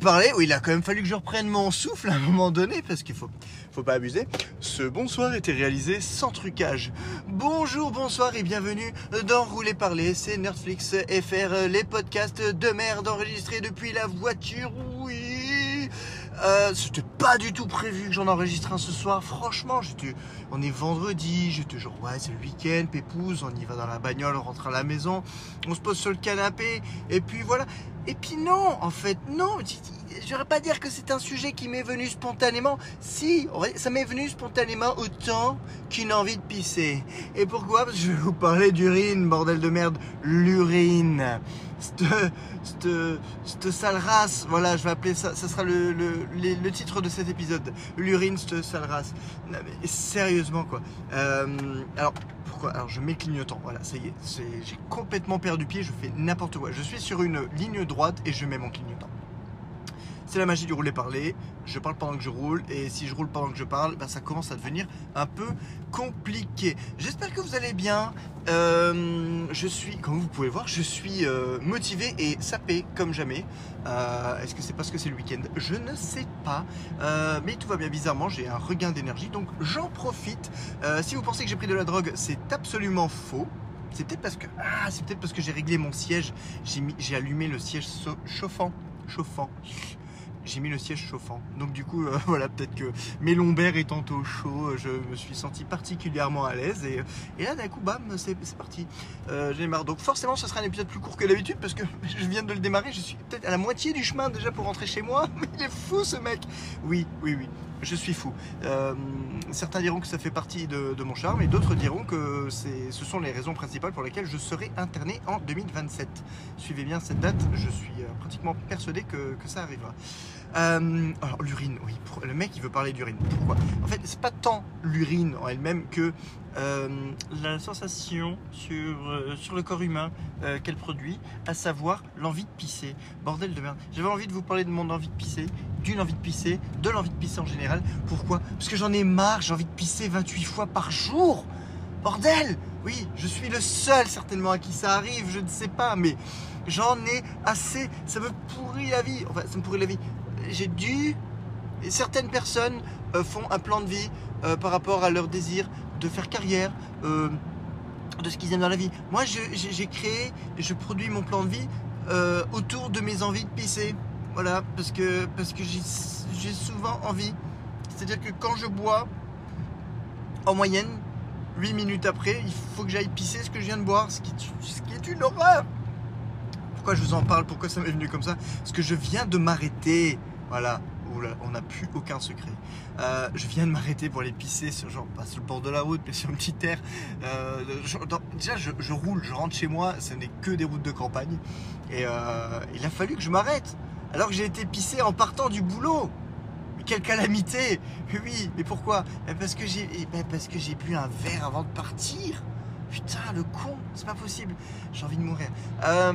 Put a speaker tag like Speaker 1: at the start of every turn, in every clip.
Speaker 1: Parler. Oui, il a quand même fallu que je reprenne mon souffle à un moment donné parce qu'il faut, faut pas abuser. Ce bonsoir était réalisé sans trucage. Bonjour, bonsoir et bienvenue dans Rouler Parler. C'est Netflix FR, les podcasts de merde enregistrés depuis la voiture. Euh, c'était pas du tout prévu que j'en enregistre un ce soir. Franchement, on est vendredi, j'étais genre ouais c'est le week-end, pépouze, on y va dans la bagnole, on rentre à la maison, on se pose sur le canapé et puis voilà. Et puis non, en fait non. Je vais pas dire que c'est un sujet qui m'est venu spontanément. Si, ça m'est venu spontanément autant qu'une envie de pisser. Et pourquoi? Parce que je vais vous parler d'urine, bordel de merde, l'urine cette, sale race. Voilà, je vais appeler ça. Ça sera le, titre de cet épisode. L'urine, cette sale race. sérieusement, quoi. Euh, alors, pourquoi? Alors, je mets clignotant. Voilà, ça y est. j'ai complètement perdu pied. Je fais n'importe quoi. Je suis sur une ligne droite et je mets mon clignotant. C'est la magie du rouler parler. Je parle pendant que je roule et si je roule pendant que je parle, ben, ça commence à devenir un peu compliqué. J'espère que vous allez bien. Euh, je suis, comme vous pouvez voir, je suis euh, motivé et sapé comme jamais. Euh, est-ce que c'est parce que c'est le week-end? Je ne sais pas. mais tout va bien bizarrement, j'ai un regain d'énergie, donc j'en profite. si vous pensez que j'ai pris de la drogue, c'est absolument faux. C'est peut-être parce que ah, c'est peut-être parce que j'ai réglé mon siège. J'ai allumé le siège chauffant, chauffant j'ai mis le siège chauffant. Donc du coup, euh, voilà, peut-être que mes lombaires étant au chaud, euh, je me suis senti particulièrement à l'aise. Et, et, là, d'un coup, bam, c'est parti. Euh, j'ai marre. Donc forcément, ce sera un épisode plus court que d'habitude parce que je viens de le démarrer. Je suis peut-être à la moitié du chemin déjà pour rentrer chez moi. Mais il est fou ce mec. Oui, oui, oui. Je suis fou. certains diront que ça fait partie de, mon charme et d'autres diront que ce sont les raisons principales pour lesquelles je serai interné en 2027. Suivez bien cette date, je suis pratiquement persuadé que, que ça arrivera. Euh, alors l'urine, oui, le mec il veut parler d'urine. Pourquoi? En fait, c'est pas tant l'urine en elle-même que euh, la sensation sur, euh, sur le corps humain qu'elle produit, à savoir l'envie de pisser. Bordel de merde. J'avais envie de vous parler de mon envie de pisser, d'une envie de pisser, de l'envie de pisser en général. Pourquoi? Parce que j'en ai marre, j'ai envie de pisser 28 fois par jour. Bordel Oui, je suis le seul certainement à qui ça arrive, je ne sais pas, mais j'en ai assez. Ça me pourrit la vie. Enfin, ça me pourrit la vie j'ai dû. Certaines personnes euh, font un plan de vie euh, par rapport à leur désir de faire carrière, euh, de ce qu'ils aiment dans la vie. Moi, j'ai créé, je produis mon plan de vie autour de mes envies de pisser. Voilà, parce que, parce que j'ai souvent envie. C'est-à-dire que quand je bois, en moyenne, 8 minutes après, il faut que j'aille pisser ce que je viens de boire, ce qui, ce qui est une horreur. Pourquoi je vous en parle? Pourquoi ça m'est venu comme ça? Parce que je viens de m'arrêter. Voilà, on n'a plus aucun secret. Euh, je viens de m'arrêter pour aller pisser sur, genre, pas sur le bord de la route, mais sur une petite terre. Euh, déjà, je, roule, je rentre chez moi, ce n'est que des routes de campagne. Et euh, il a fallu que je m'arrête. Alors que j'ai été pissé en partant du boulot. Mais quelle calamité Oui, mais pourquoi? Parce que j'ai ben, parce que j'ai bu un verre avant de partir. Putain, le con, c'est pas possible. J'ai envie de mourir. Ah.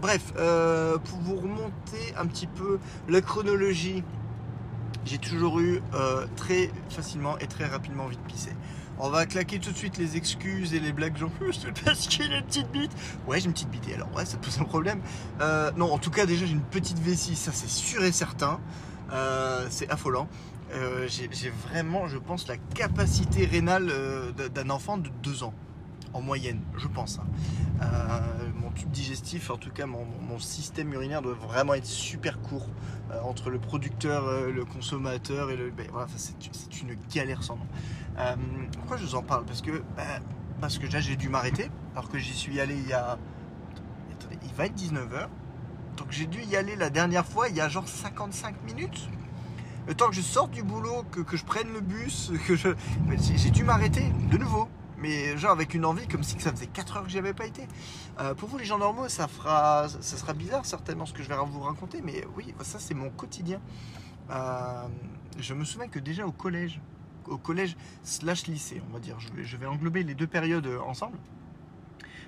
Speaker 1: Bref, euh, pour vous remonter un petit peu la chronologie, j'ai toujours eu euh, très facilement et très rapidement envie de pisser. On va claquer tout de suite les excuses et les blagues genre c'est parce qu'il a une petite bite. Ouais, j'ai une petite bite et alors ouais, ça pose un problème. Euh, non, en tout cas déjà j'ai une petite vessie, ça c'est sûr et certain. c'est affolant. j'ai vraiment, je pense, la capacité rénale d'un enfant de 2 ans en moyenne, je pense. Hein. Euh, mon tube digestif, en tout cas mon, système urinaire doit vraiment être super court euh, entre le producteur, euh, le consommateur et le. Ben, voilà, c'est une galère sans nom. pourquoi je vous en parle? Parce que ben, parce que j'ai dû m'arrêter, alors que j'y suis allé il y a. Il va être 19h. Donc j'ai dû y aller la dernière fois il y a genre 55 minutes le temps que je sorte du boulot, que, que je prenne le bus, que je... j'ai dû m'arrêter de nouveau mais genre avec une envie comme si ça faisait 4 heures que j'y avais pas été. Euh, pour vous les gens normaux, ça fera, ça sera bizarre certainement ce que je vais vous raconter, mais oui, ça c'est mon quotidien. Euh, je me souviens que déjà au collège, au collège slash lycée, on va dire, je vais, englober les deux périodes euh, ensemble.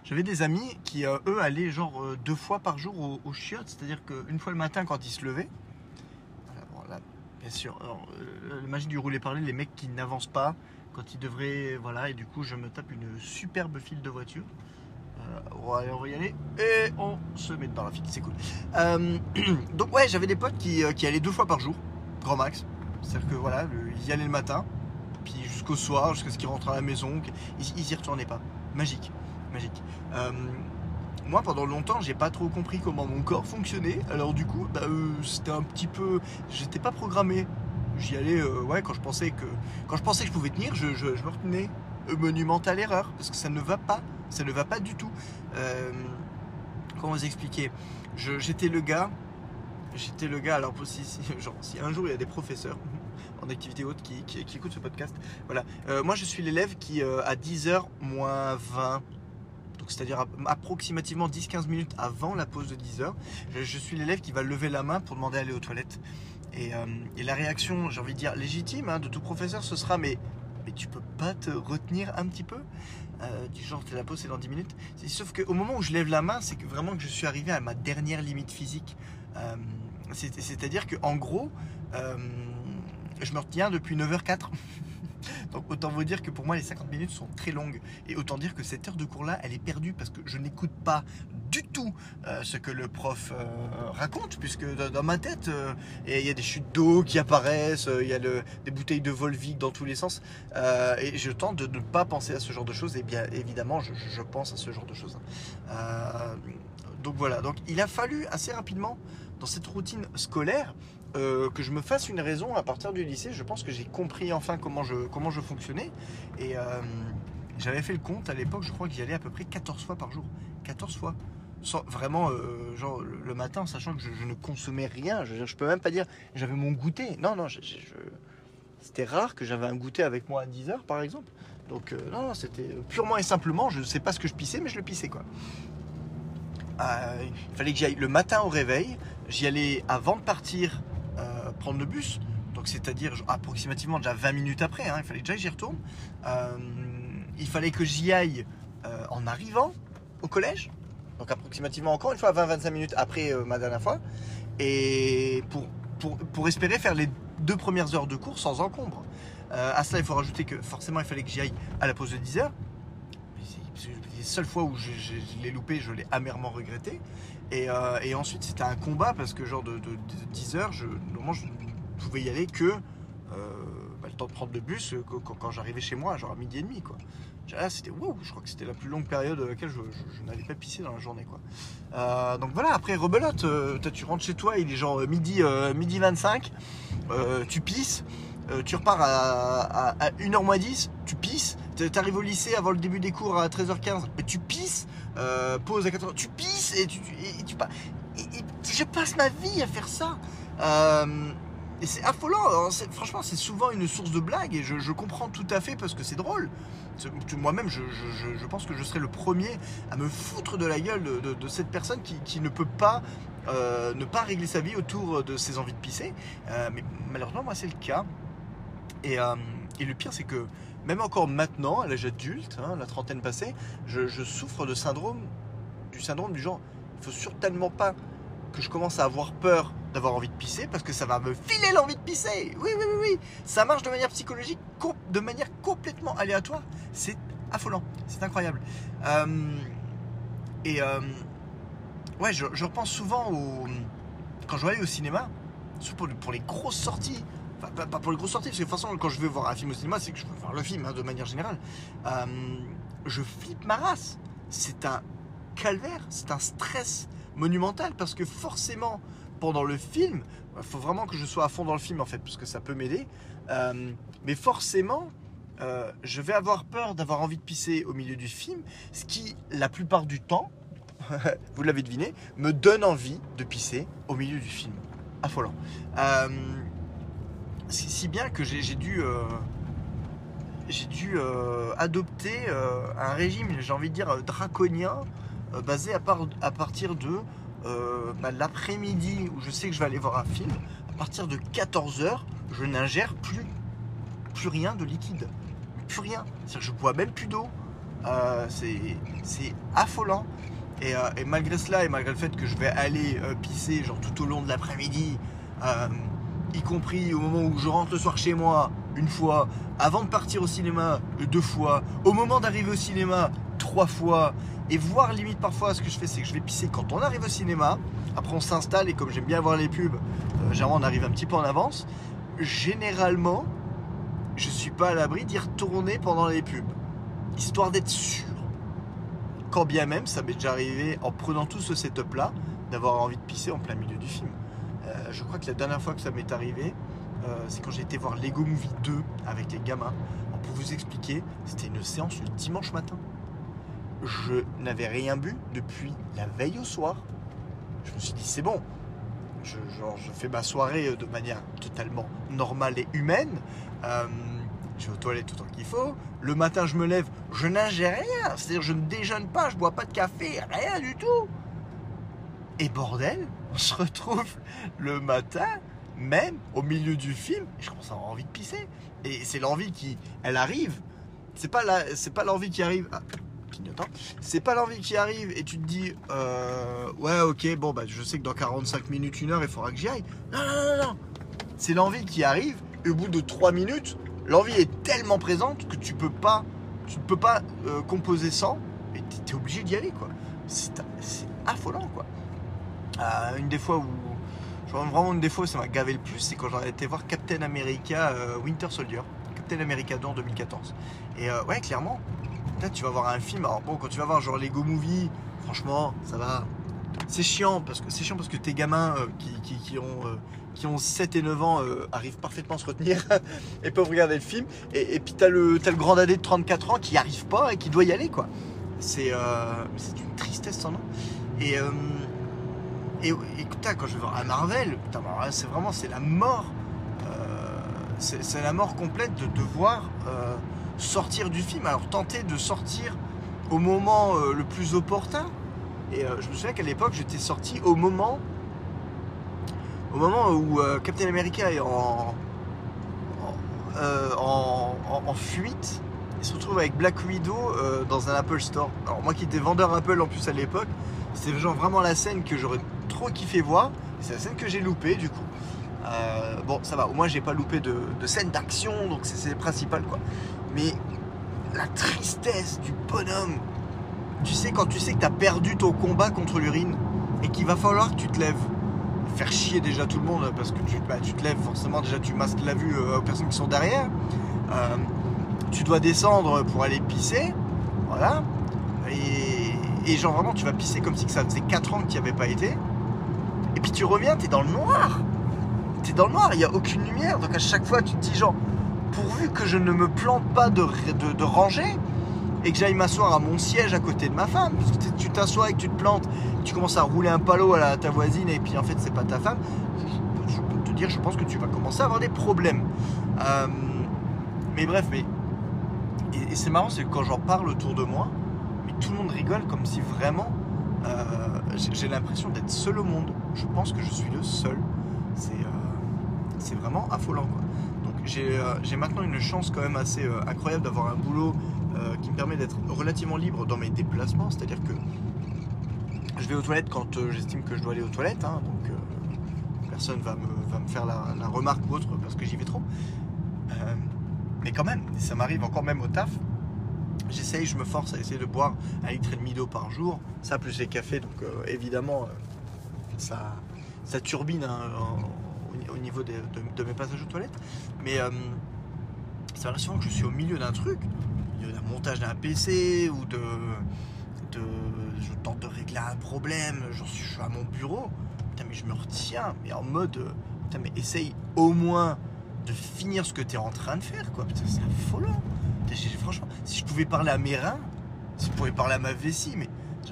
Speaker 1: J'avais des amis qui, eux, allaient genre deux fois par jour au, au chiottes, c'est-à-dire qu'une fois le matin quand ils se levaient, bien sûr, la magie du rouler parler, les mecs qui n'avancent pas, quand il devrait. Voilà, et du coup, je me tape une superbe file de voiture. Euh, on, va, y aller. Et on se met dans la file, c'est cool. Euh, donc ouais, j'avais des potes qui, euh, qui allaient deux fois par jour, grand max. C'est-à-dire que voilà, ils y allaient le matin, puis jusqu'au soir, jusqu'à ce qu'ils rentrent à la maison, ils, ils y retournaient pas. Magique, magique. Euh, moi, pendant longtemps, j'ai pas trop compris comment mon corps fonctionnait. Alors du coup, bah, c'était un petit peu, j'étais pas programmé. J'y allais, euh, ouais, quand je pensais que, quand je pensais que je pouvais tenir, je, je- me retenais. Euh, monumentale erreur, parce que ça ne va pas, ça ne va pas du tout. Euh, comment vous expliquer? J'étais le gars, j'étais le gars. Alors si, si- genre, si un jour il y a des professeurs en activité haute qui, qui- écoutent ce podcast, voilà. Moi, je suis l'élève qui à 10h moins 20 donc c'est-à-dire ap- approximativement 10-15 minutes avant la pause de 10h, je, je suis l'élève qui va lever la main pour demander à aller aux toilettes. Et, euh, et la réaction, j'ai envie de dire légitime hein, de tout professeur, ce sera mais, mais tu peux pas te retenir un petit peu Euh, Du genre, t'es la pause c'est dans 10 minutes. Sauf qu'au moment où je lève la main, c'est que vraiment que je suis arrivé à ma dernière limite physique. Euh, c'est- C'est-à-dire que en gros, je me retiens depuis 9h04. Donc autant vous dire que pour moi les 50 minutes sont très longues et autant dire que cette heure de cours là elle est perdue parce que je n'écoute pas du tout euh, ce que le prof euh, raconte puisque dans, ma tête euh, il y a des chutes d'eau qui apparaissent, il y a des bouteilles de Volvic dans tous les sens et je tente de ne pas penser à ce genre de choses et bien évidemment je, pense à ce genre de choses. Euh, donc voilà, donc il a fallu assez rapidement dans cette routine scolaire euh, que je me fasse une raison à partir du lycée. Je pense que j'ai compris enfin comment je, comment je fonctionnais. Et euh, j'avais fait le compte à l'époque, je crois que j'y allais à peu près 14 fois par jour. 14 fois. Vraiment, euh, genre le, matin, sachant que je, ne consommais rien. Je, je peux même pas dire j'avais mon goûter. Non, non, c'était rare que j'avais un goûter avec moi à 10 heures par exemple. Donc, non, non, c'était purement et simplement, je ne sais pas ce que je pissais, mais je le pissais quoi. Il fallait que j'y aille le matin au réveil. J'y allais avant de partir prendre le bus. Donc c'est-à-dire approximativement déjà 20 minutes après. hein, il fallait déjà que j'y retourne. Euh, il fallait que j'y aille euh, en arrivant au collège. Donc approximativement encore une fois 20-25 minutes après euh, ma dernière fois. Et pour, pour, espérer faire les deux premières heures de cours sans encombre. À cela, il faut rajouter que forcément, il fallait que j'y aille à la pause de 10 heures. Les seules fois où je, l'ai loupé, je l'ai amèrement regretté. Et, euh, et ensuite, c'était un combat parce que, genre, de, de- de 10 heures, je, je pouvais y aller que euh, bah, le temps de prendre le bus euh, quand, j'arrivais chez moi, genre à midi et demi, quoi. C'était wow, je crois que c'était la plus longue période à laquelle je, je- n'allais pas pisser dans la journée, quoi. Donc voilà, après, rebelote, euh, tu rentres chez toi, il est genre midi, euh, midi 25, euh, tu pisses. Euh, tu repars à, à, à 1h moins 10, tu pisses, t'arrives au lycée avant le début des cours à 13h15, mais tu pisses, euh, pause à 4h, tu pisses et tu, et, et je passe ma vie à faire ça. Euh, et c'est affolant. C'est- franchement, c'est souvent une source de blague et je, comprends tout à fait parce que c'est drôle. Moi-même, je, pense que je serais le premier à me foutre de la gueule de, cette personne qui, ne peut pas euh, ne pas régler sa vie autour de ses envies de pisser. Mais malheureusement, moi, c'est le cas. Et, euh, et le pire, c'est que même encore maintenant, à l'âge adulte, hein, la trentaine passée, je, souffre de syndrome, du syndrome du genre, il faut certainement pas que je commence à avoir peur d'avoir envie de pisser parce que ça va me filer l'envie de pisser. Oui, oui, oui, oui. Ça marche de manière psychologique, de manière complètement aléatoire. C'est affolant. C'est incroyable. Euh, et euh, ouais, je, repense souvent au, quand je vais au cinéma, pour, pour les grosses sorties. Pas, pour les grosses sorties, parce que de toute façon, quand je vais voir un film au cinéma, c'est que je veux voir le film hein, de manière générale. Euh, je flippe ma race. C'est un calvaire, c'est un stress monumental parce que forcément, pendant le film, il faut vraiment que je sois à fond dans le film en fait, parce que ça peut m'aider. Euh, mais forcément, euh, je vais avoir peur d'avoir envie de pisser au milieu du film, ce qui, la plupart du temps, vous l'avez deviné, me donne envie de pisser au milieu du film. Affolant. Euh, si, bien que j'ai dû, euh, euh, adopter euh, un régime, j'ai envie de dire, draconien, basé à, part- à partir de bah, l'après-midi où je sais que je vais aller voir un film. À partir de 14h, je n'ingère plus, plus rien de liquide. Plus rien. C'est-à-dire que je bois même plus d'eau. C'est affolant. Et, malgré cela, et malgré le fait que je vais aller pisser genre tout au long de l'après-midi, y compris au moment où je rentre le soir chez moi, une fois, avant de partir au cinéma, deux fois, au moment d'arriver au cinéma, trois fois. Et voire limite parfois, ce que je fais, c'est que je vais pisser quand on arrive au cinéma. Après, on s'installe et comme j'aime bien voir les pubs, euh, généralement on arrive un petit peu en avance. Généralement, je suis pas à l'abri d'y retourner pendant les pubs, histoire d'être sûr. Quand bien même, ça m'est déjà arrivé en prenant tout ce setup-là, d'avoir envie de pisser en plein milieu du film. Je crois que la dernière fois que ça m'est arrivé, euh, c'est quand j'ai été voir Lego Movie 2 avec les gamins. Pour vous expliquer, c'était une séance le dimanche matin. Je n'avais rien bu depuis la veille au soir. Je me suis dit, c'est bon. Je, fais ma soirée de manière totalement normale et humaine. Euh, je vais aux toilettes autant qu'il faut. Le matin, je me lève, je n'ingère rien. C'est-à-dire, je ne déjeune pas, je bois pas de café, rien du tout. Et bordel, on se retrouve le matin, même au milieu du film, et je commence à avoir envie de pisser. Et c'est l'envie qui, elle arrive. C'est pas c'est pas l'envie qui arrive. Ah. C'est pas l'envie qui arrive et tu te dis, euh, ouais, ok, bon, bah, je sais que dans 45 minutes, une heure, il faudra que j'y aille. Non, non, non, non. C'est l'envie qui arrive. Et au bout de 3 minutes, l'envie est tellement présente que tu peux pas, tu peux pas euh, composer sans. Et tu es obligé d'y aller, quoi. C'est affolant, quoi. Euh, une des fois où. Vraiment, une des fois où ça m'a gavé le plus, c'est quand j'en été voir Captain America euh, Winter Soldier. Captain America 2 en 2014. Et euh, ouais, clairement, là, tu vas voir un film. Alors bon, quand tu vas voir genre Lego Movie, franchement, ça va. C'est chiant parce que c'est chiant parce que tes gamins qui, qui- ont qui ont 7 et 9 ans arrivent parfaitement à se retenir et peuvent regarder le film. Et, puis t'as le t'as le grand dadé de 34 ans qui arrive pas et qui doit y aller quoi. C'est euh, une tristesse sans nom. Et et, et putain, quand je vais voir un Marvel, putain, là, c'est vraiment c'est la mort. Euh, c'est la mort complète de devoir euh, sortir du film. Alors tenter de sortir au moment euh, le plus opportun. Et je me souviens qu'à l'époque, j'étais sorti au moment au moment où Captain America est en en, en- fuite. Il se retrouve avec Black Widow dans un Apple Store. Alors moi qui étais vendeur Apple en plus à l'époque, c'était genre vraiment la scène que j'aurais trop kiffé voir. C'est la scène que j'ai loupée du coup. Euh, bon, ça va. Au moins j'ai pas loupé de, scène d'action, donc c'est le principal quoi. Mais la tristesse du bonhomme. Tu sais quand tu sais que t'as perdu ton combat contre l'urine et qu'il va falloir que tu te lèves. Faire chier déjà tout le monde parce que tu, bah, tu te lèves forcément déjà tu masques la vue euh, aux personnes qui sont derrière. Euh, tu dois descendre pour aller pisser. Voilà. Et, genre vraiment tu vas pisser comme si ça faisait 4 ans que tu n'y avais pas été. Puis tu reviens, tu es dans le noir. Tu es dans le noir, il n'y a aucune lumière. Donc à chaque fois tu te dis genre, pourvu que je ne me plante pas de, de, rangée et que j'aille m'asseoir à mon siège à côté de ma femme. Parce que tu t'assois et que tu te plantes, tu commences à rouler un palo à, ta voisine et puis en fait c'est pas ta femme. Je, peux te dire, je pense que tu vas commencer à avoir des problèmes. Euh, mais bref, mais et, et c'est marrant, c'est que quand j'en parle autour de moi, mais tout le monde rigole comme si vraiment j'ai j'ai l'impression d'être seul au monde. Je pense que je suis le seul. C'est euh, vraiment affolant. Donc j'ai euh, j'ai maintenant une chance quand même assez euh, incroyable d'avoir un boulot euh, qui me permet d'être relativement libre dans mes déplacements. C'est-à-dire que je vais aux toilettes quand euh, j'estime que je dois aller aux toilettes. hein, donc euh, personne va me, va me faire la, remarque ou autre parce que j'y vais trop. Euh, mais quand même, ça m'arrive encore même au taf. J'essaye, je me force à essayer de boire un litre et demi d'eau par jour. Ça plus les cafés, donc euh, évidemment, euh, ça, ça turbine hein, au, au niveau de, mes passages aux toilettes. Mais euh, ça arrive souvent que je suis au milieu d'un truc, d'un montage d'un PC ou de, de. Je tente de régler un problème, je suis à mon bureau. Putain, mais je me retiens, mais en mode. euh, Putain, mais essaye au moins de finir ce que tu es en train de faire, quoi. Putain, c'est affolant. Franchement, si je pouvais parler à mes reins, si je pouvais parler à ma vessie, mais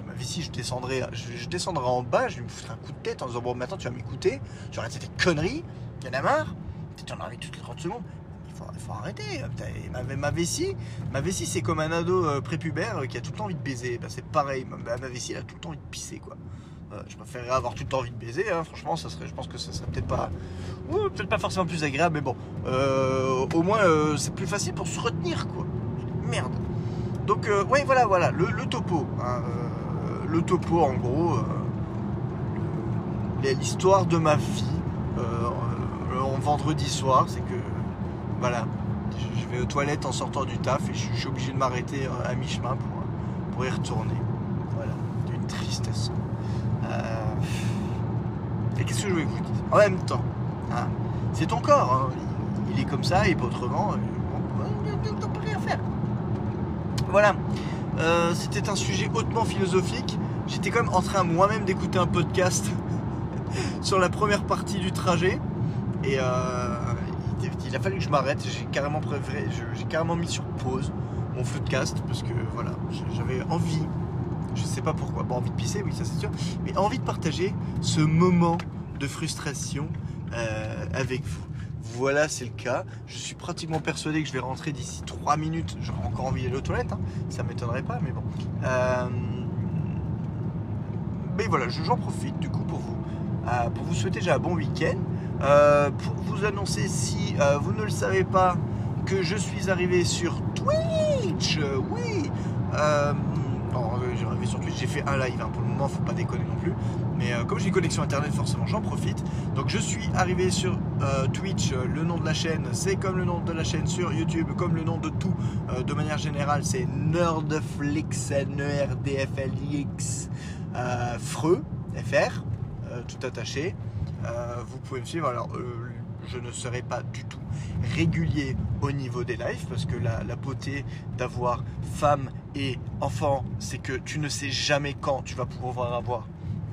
Speaker 1: ma vessie, je descendrais, je, descendrais en bas, je lui foutrais un coup de tête en disant Bon, maintenant tu vas m'écouter, tu arrêtes tes conneries, il y en a marre, tu en envie toutes les 30 secondes. Il faut, il faut arrêter. Ma, ma vessie, c'est comme un ado euh, prépubère euh, qui a tout le temps envie de baiser. Ben, c'est pareil, ma, vessie, a tout le temps envie de pisser, quoi. Euh, je préférerais avoir tout le temps envie de baiser, hein. franchement, ça serait, je pense que ça serait peut-être pas, peut-être pas forcément plus agréable, mais bon, Euh, au moins euh, c'est plus facile pour se retenir, quoi. Merde. Donc, ouais, voilà, voilà, le, topo. hein, le topo, en gros, l'histoire de ma vie en vendredi soir, c'est que, voilà, je, vais aux toilettes en sortant du taf et je, suis obligé de m'arrêter à mi-chemin pour pour y retourner. Voilà, d'une tristesse. Euh, Et qu'est-ce que je voulais vous dire? En même temps, hein, c'est ton corps, hein, il, est comme ça et pas autrement. euh, On peut rien faire. Voilà, Euh, c'était un sujet hautement philosophique. J'étais quand même en train moi-même d'écouter un podcast sur la première partie du trajet. Et il, a fallu que je m'arrête. J'ai carrément carrément mis sur pause mon floodcast parce que voilà, j'avais envie, je sais pas pourquoi, bon, envie de pisser, oui, ça c'est sûr, mais envie de partager ce moment de frustration euh, avec vous. Voilà, c'est le cas. Je suis pratiquement persuadé que je vais rentrer d'ici 3 minutes. J'aurai encore envie d'aller aux toilettes, hein. ça m'étonnerait pas, mais bon. Euh, mais voilà, je- j'en profite du coup pour vous, euh, pour vous souhaiter déjà un bon week-end. Pour vous annoncer, si vous ne le savez pas, que je suis arrivé sur Twitch. Oui. Euh, non, euh, j'ai arrivé sur Twitch. J'ai fait un live hein, pour le moment. Faut pas déconner non plus. Mais euh, comme j'ai une connexion internet, forcément, j'en profite. Donc je suis arrivé sur euh, Twitch. Euh, Le nom de la chaîne, c'est comme le nom de la chaîne sur YouTube, comme le nom de tout. de manière générale, c'est Nerdflix, N-E-R-D-F-L-I-X, euh, Freux, FR, tout attaché. Vous pouvez me suivre. Alors, je ne serai pas du tout régulier au niveau des lives parce que la, beauté d'avoir femme et enfant, c'est que tu ne sais jamais quand tu vas pouvoir avoir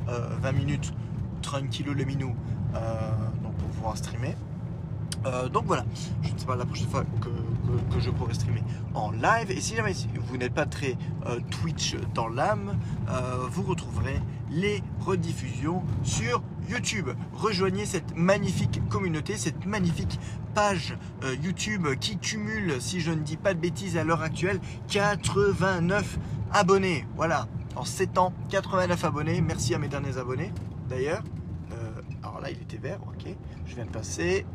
Speaker 1: euh, 20 minutes tranquillo le minou euh, donc pour pouvoir streamer. Euh, donc voilà, je ne sais pas la prochaine fois que, je pourrai streamer en live. Et si jamais vous n'êtes pas très euh, Twitch dans l'âme, euh, vous retrouverez les rediffusions sur YouTube. Rejoignez cette magnifique communauté, cette magnifique page YouTube qui cumule, si je ne dis pas de bêtises à l'heure actuelle, 89 abonnés. Voilà, en 7 ans, 89 abonnés. Merci à mes derniers abonnés d'ailleurs. Alors là, il était vert, ok. Je viens de passer.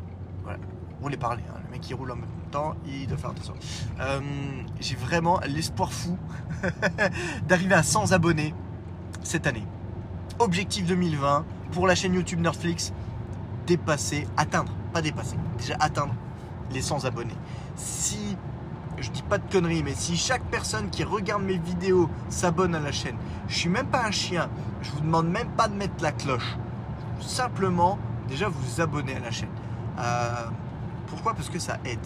Speaker 1: Voilà, roulez parler. hein. Le mec qui roule en même temps, il doit faire attention. Euh, J'ai vraiment l'espoir fou d'arriver à 100 abonnés cette année. Objectif 2020 pour la chaîne YouTube Netflix, dépasser, atteindre, pas dépasser, déjà atteindre les 100 abonnés. Si, je dis pas de conneries, mais si chaque personne qui regarde mes vidéos s'abonne à la chaîne, je suis même pas un chien, je vous demande même pas de mettre la cloche. Simplement, déjà vous abonner à la chaîne. Euh, pourquoi? Parce que ça aide.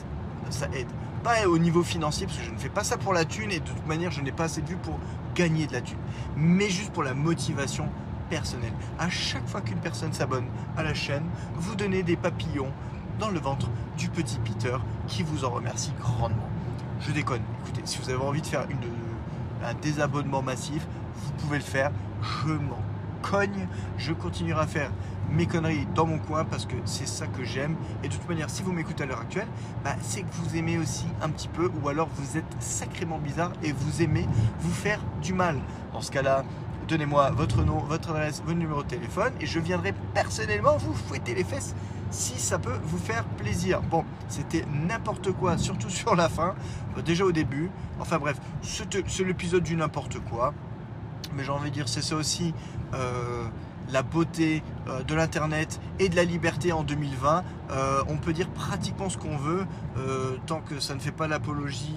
Speaker 1: Ça aide. Pas au niveau financier, parce que je ne fais pas ça pour la thune et de toute manière, je n'ai pas assez de vues pour gagner de la thune. Mais juste pour la motivation personnelle. À chaque fois qu'une personne s'abonne à la chaîne, vous donnez des papillons dans le ventre du petit Peter qui vous en remercie grandement. Je déconne. Écoutez, si vous avez envie de faire un désabonnement massif, vous pouvez le faire. Je m'en cogne. Je continuerai à faire mes conneries dans mon coin parce que c'est ça que j'aime. Et de toute manière, si vous m'écoutez à l'heure actuelle, bah, c'est que vous aimez aussi un petit peu ou alors vous êtes sacrément bizarre et vous aimez vous faire du mal. Dans ce cas-là, donnez-moi votre nom, votre adresse, votre numéro de téléphone et je viendrai personnellement vous fouetter les fesses si ça peut vous faire plaisir. Bon, c'était n'importe quoi, surtout sur la fin, euh, déjà au début. Enfin bref, c'est l'épisode du n'importe quoi. Mais j'ai envie de dire, c'est ça aussi euh, la beauté euh, de l'Internet et de la liberté en 2020. Euh, on peut dire pratiquement ce qu'on veut, euh, tant que ça ne fait pas l'apologie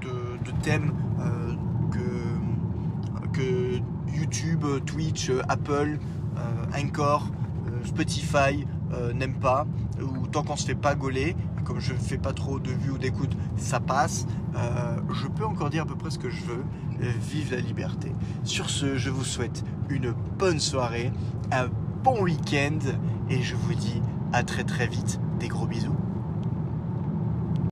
Speaker 1: de, thèmes que, YouTube, Twitch, Apple, Anchor, Spotify n'aiment pas, ou tant qu'on se fait pas gauler, comme je ne fais pas trop de vues ou d'écoute, ça passe. Euh, je peux encore dire à peu près ce que je veux. Euh, vive la liberté. Sur ce, je vous souhaite une bonne soirée, un bon week-end, et je vous dis à très très vite. Des gros bisous.